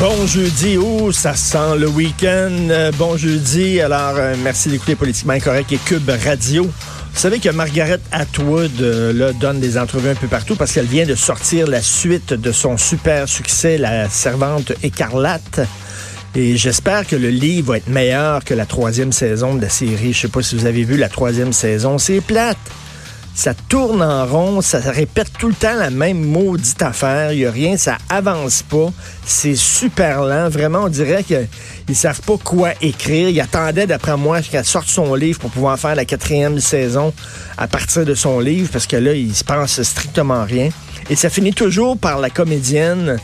Bon jeudi, oh, ça sent le week-end? Euh, bon jeudi, alors euh, merci d'écouter Politiquement Incorrect et Cube Radio. Vous savez que Margaret Atwood euh, là, donne des entrevues un peu partout parce qu'elle vient de sortir la suite de son super succès, La Servante écarlate. Et j'espère que le livre va être meilleur que la troisième saison de la série. Je sais pas si vous avez vu la troisième saison. C'est plate ça tourne en rond, ça répète tout le temps la même maudite affaire, il n'y a rien, ça avance pas, c'est super lent, vraiment on dirait qu'ils savent pas quoi écrire, ils attendaient d'après moi qu'elle sorte son livre pour pouvoir faire la quatrième saison à partir de son livre, parce que là, il se passe strictement rien. Et ça finit toujours par la comédienne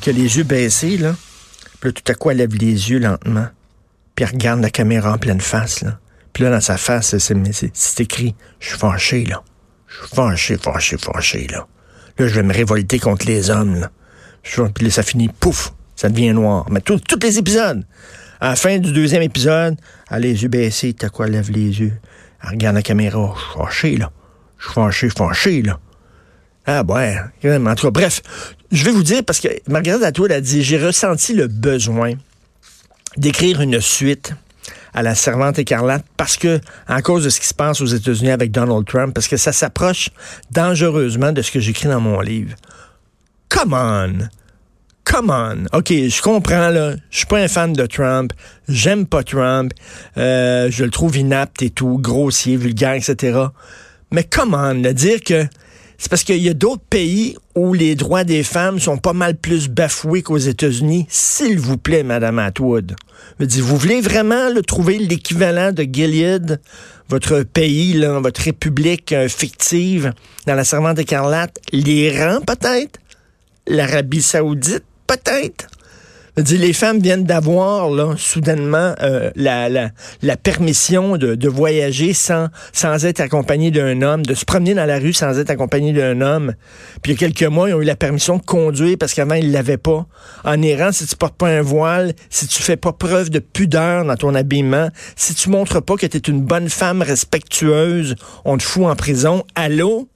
qui a les yeux baissés, là, puis là, tout à coup, elle lève les yeux lentement, puis elle regarde la caméra en pleine face, là. Puis là, dans sa face, c'est écrit Je suis fâché, là. Je suis fâché, fâché, fâché, là. Là, je vais me révolter contre les hommes, là. Puis là, ça finit, pouf, ça devient noir. Mais tous les épisodes. À la fin du deuxième épisode, elle a les yeux baissés, t'as quoi, lève les yeux. Elle regarde la caméra. Je suis fâché, là. Je suis fâché, fâché, là. Ah ouais, en tout cas, bref, je vais vous dire, parce que Margaret Atwood a dit, j'ai ressenti le besoin d'écrire une suite à la servante écarlate parce que, à cause de ce qui se passe aux États-Unis avec Donald Trump, parce que ça s'approche dangereusement de ce que j'écris dans mon livre. Come on! Come on. OK, je comprends, là. Je suis pas un fan de Trump. J'aime pas Trump. Euh, je le trouve inapte et tout, grossier, vulgaire, etc. Mais come on, de dire que c'est parce qu'il y a d'autres pays où les droits des femmes sont pas mal plus bafoués qu'aux États-Unis. S'il vous plaît, Madame Atwood. vous voulez vraiment trouver l'équivalent de Gilead, votre pays, là, votre république euh, fictive, dans la servante écarlate? L'Iran, peut-être? L'Arabie saoudite, peut-être? Les femmes viennent d'avoir soudainement euh, la, permission de, voyager sans, être accompagnées d'un homme, de se promener dans la rue sans être accompagné d'un homme. Puis il y a quelques mois, ils ont eu la permission de conduire parce qu'avant, ils l'avaient pas. En Iran, si tu portes pas un voile, si tu fais pas preuve de pudeur dans ton habillement, si tu montres pas que tu es une bonne femme respectueuse, on te fout en prison. Allô?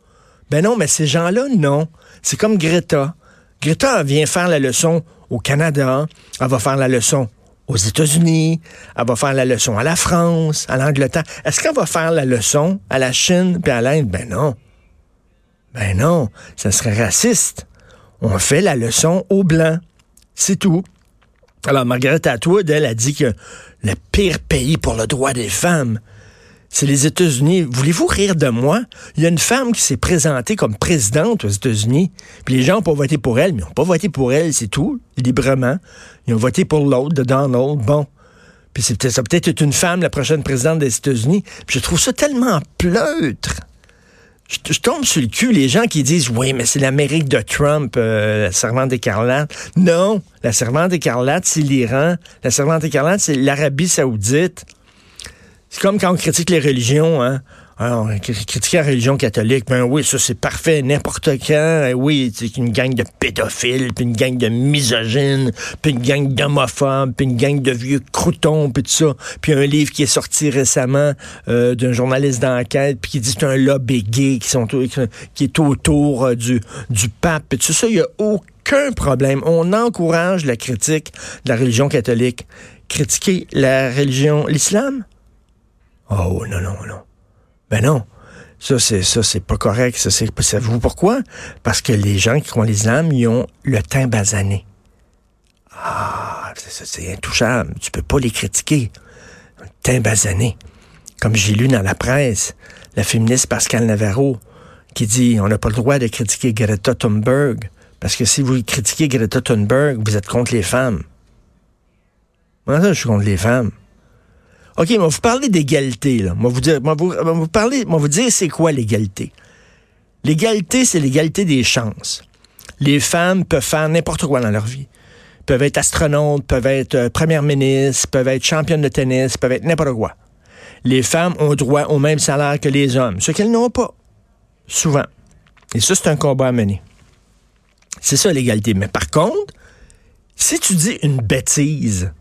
Ben non, mais ces gens-là, non. C'est comme Greta. Greta vient faire la leçon au Canada, elle va faire la leçon aux États-Unis, elle va faire la leçon à la France, à l'Angleterre. Est-ce qu'elle va faire la leçon à la Chine puis à l'Inde? Ben non. Ben non, ça serait raciste. On fait la leçon aux Blancs. C'est tout. Alors, Margaret Atwood, elle a dit que le pire pays pour le droit des femmes, c'est les États-Unis. Voulez-vous rire de moi? Il y a une femme qui s'est présentée comme présidente aux États-Unis, puis les gens n'ont pas voté pour elle, mais ils n'ont pas voté pour elle, c'est tout, librement. Ils ont voté pour l'autre, de Donald. Bon. Puis c'est peut-être, ça peut-être être une femme, la prochaine présidente des États-Unis. je trouve ça tellement pleutre. Je, tombe sur le cul les gens qui disent oui, mais c'est l'Amérique de Trump, euh, la servante écarlate. Non, la servante écarlate, c'est l'Iran. La servante écarlate, c'est l'Arabie saoudite. C'est comme quand on critique les religions, hein. Alors, critiquer la religion catholique, ben oui, ça c'est parfait, n'importe quand. Eh oui, c'est une gang de pédophiles, puis une gang de misogynes, puis une gang d'homophobes, puis une gang de vieux croutons, puis tout ça. Puis un livre qui est sorti récemment euh, d'un journaliste d'enquête, puis qui dit que c'est un lobby gay qui, sont, qui est autour euh, du, du pape, puis tout ça. Il n'y a aucun problème. On encourage la critique de la religion catholique. Critiquer la religion, l'islam, Oh non, non, non. Ben non. Ça, c'est ça, c'est pas correct. Ça, c'est, savez-vous pourquoi? Parce que les gens qui croient l'islam, ils ont le teint basané. Ah, c'est, intouchable. Tu peux pas les critiquer. Le teint basané. Comme j'ai lu dans la presse, la féministe Pascal Navarro, qui dit on n'a pas le droit de critiquer Greta Thunberg, parce que si vous critiquez Greta Thunberg, vous êtes contre les femmes. Moi, ça, je suis contre les femmes. OK, mais vous parler d'égalité, là. Moi, vous dire, moi, vous, vous parler, moi, vous dire, c'est quoi l'égalité? L'égalité, c'est l'égalité des chances. Les femmes peuvent faire n'importe quoi dans leur vie. peuvent être astronautes, peuvent être euh, première ministre, peuvent être championnes de tennis, peuvent être n'importe quoi. Les femmes ont droit au même salaire que les hommes, ce qu'elles n'ont pas, souvent. Et ça, c'est un combat à mener. C'est ça l'égalité. Mais par contre, si tu dis une bêtise,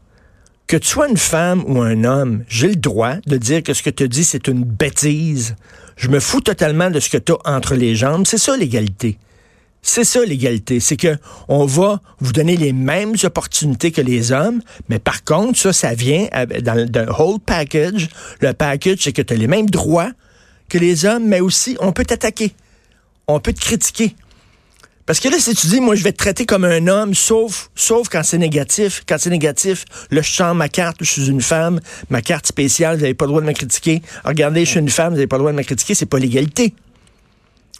que tu sois une femme ou un homme, j'ai le droit de dire que ce que tu dis, c'est une bêtise. Je me fous totalement de ce que tu as entre les jambes. C'est ça l'égalité. C'est ça l'égalité, c'est que on va vous donner les mêmes opportunités que les hommes, mais par contre, ça, ça vient dans le whole package. Le package, c'est que tu as les mêmes droits que les hommes, mais aussi on peut t'attaquer, on peut te critiquer. Parce que là, si tu dis, moi, je vais te traiter comme un homme, sauf, sauf quand c'est négatif. Quand c'est négatif, là, je sens ma carte, je suis une femme, ma carte spéciale, vous n'avez pas le droit de me critiquer. Regardez, je suis une femme, vous n'avez pas le droit de me critiquer. C'est pas l'égalité.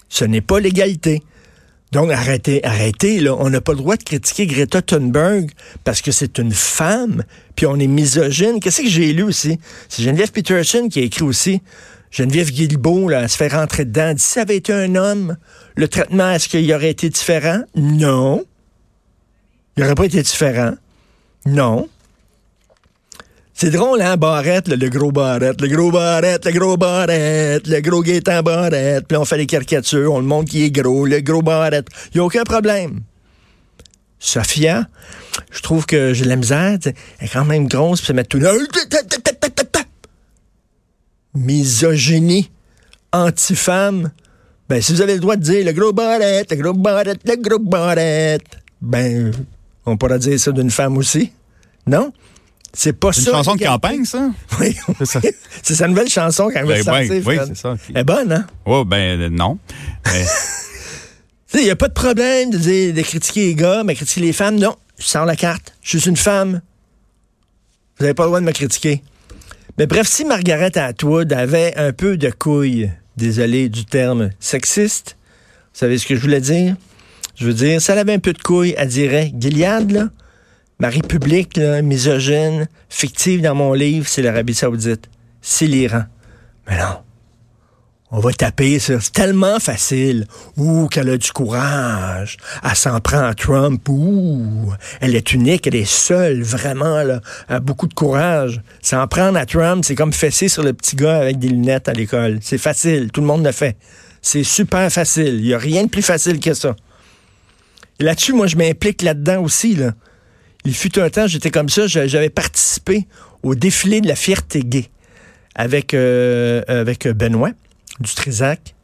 Ce n'est pas l'égalité. Donc, arrêtez, arrêtez, là. On n'a pas le droit de critiquer Greta Thunberg parce que c'est une femme, puis on est misogyne. Qu'est-ce que j'ai lu aussi? C'est Geneviève Peterson qui a écrit aussi. Geneviève Guilbeault, là, elle se fait rentrer dedans. Elle dit, si ça avait été un homme, le traitement, est-ce qu'il aurait été différent? Non. Il n'aurait pas été différent. Non. C'est drôle, hein, Barrette, le, gros Barrette, le gros Barrette, le gros Barrette, le gros Gaétan Barrette. Puis on fait les caricatures, on le montre qui est gros, le gros Barrette. Il n'y a aucun problème. Sophia, je trouve que j'ai la misère. Elle est quand même grosse, puis se met tout. Misogynie, anti-femme. Ben, si vous avez le droit de dire le gros Barrette, le gros Barrette, le gros Barrette, ben, on pourra dire ça d'une femme aussi. Non? C'est pas ça. C'est une chanson de campagne, ça? Oui. C'est sa nouvelle chanson quand même. Ben, oui, oui c'est ça. Elle est bonne, hein? Oh, ben, euh, non. Il n'y a pas de problème de, dire, de critiquer les gars, mais critiquer les femmes, non. Je sors la carte. Je suis une femme. Vous n'avez pas le droit de me critiquer. Mais bref, si Margaret Atwood avait un peu de couilles, désolé du terme sexiste, vous savez ce que je voulais dire? Je veux dire, si elle avait un peu de couilles, elle dirait Gilead, là, Ma république, là, misogyne, fictive dans mon livre, c'est l'Arabie Saoudite. C'est l'Iran. Mais non. On va taper ça. C'est tellement facile. Ouh, qu'elle a du courage. Elle s'en prend à Trump. Ouh, elle est unique, elle est seule, vraiment, là. Elle a beaucoup de courage. S'en prendre à Trump, c'est comme fesser sur le petit gars avec des lunettes à l'école. C'est facile. Tout le monde le fait. C'est super facile. Il n'y a rien de plus facile que ça. Là-dessus, moi, je m'implique là-dedans aussi, là. Il fut un temps, j'étais comme ça, j'avais participé au défilé de la fierté gay avec, euh, avec Benoît du Trisac.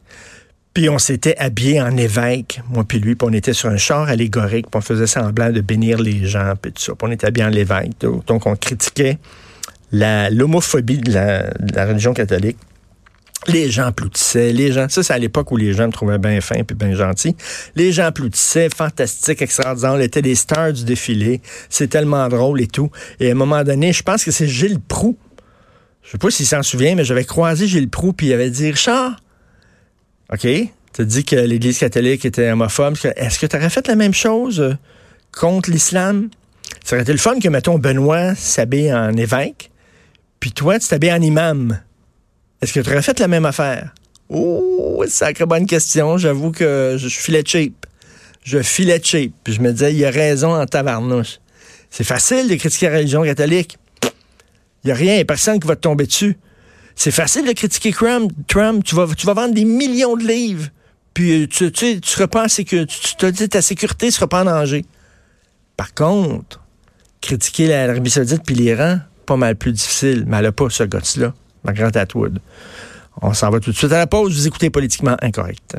Puis on s'était habillé en évêque, moi puis lui, puis on était sur un char allégorique, puis on faisait semblant de bénir les gens, puis tout ça. Puis on était habillé en évêque. Donc on critiquait l'homophobie de la religion catholique les gens applaudissaient, les gens, ça c'est à l'époque où les gens me trouvaient bien fin puis bien gentil. Les gens applaudissaient, fantastique, extraordinaire, on était des stars du défilé, c'est tellement drôle et tout. Et à un moment donné, je pense que c'est Gilles Proux, je sais pas s'il s'en souvient, mais j'avais croisé Gilles Proux puis il avait dit, Richard, OK, tu dit que l'Église catholique était homophobe, est-ce que tu aurais fait la même chose euh, contre l'islam? Ça aurait été le fun que, mettons, Benoît s'habille en évêque, puis toi, tu t'habilles en imam. Est-ce que tu aurais fait la même affaire? Oh, sacrée bonne question. J'avoue que je filais cheap. Je filais cheap. Puis je me disais, il a raison en tabarnouche. C'est facile de critiquer la religion catholique. Il n'y a rien, personne qui va te tomber dessus. C'est facile de critiquer Trump. Trump tu, vas, tu vas vendre des millions de livres. Puis tu, tu, tu pas en sécurité. Tu te dis ta sécurité ne sera pas en danger. Par contre, critiquer l'Arabie Saoudite puis l'Iran, pas mal plus difficile. Mais elle n'a pas ce gosse-là. Margaret Atwood. On s'en va tout de suite à la pause. Vous écoutez Politiquement Incorrect.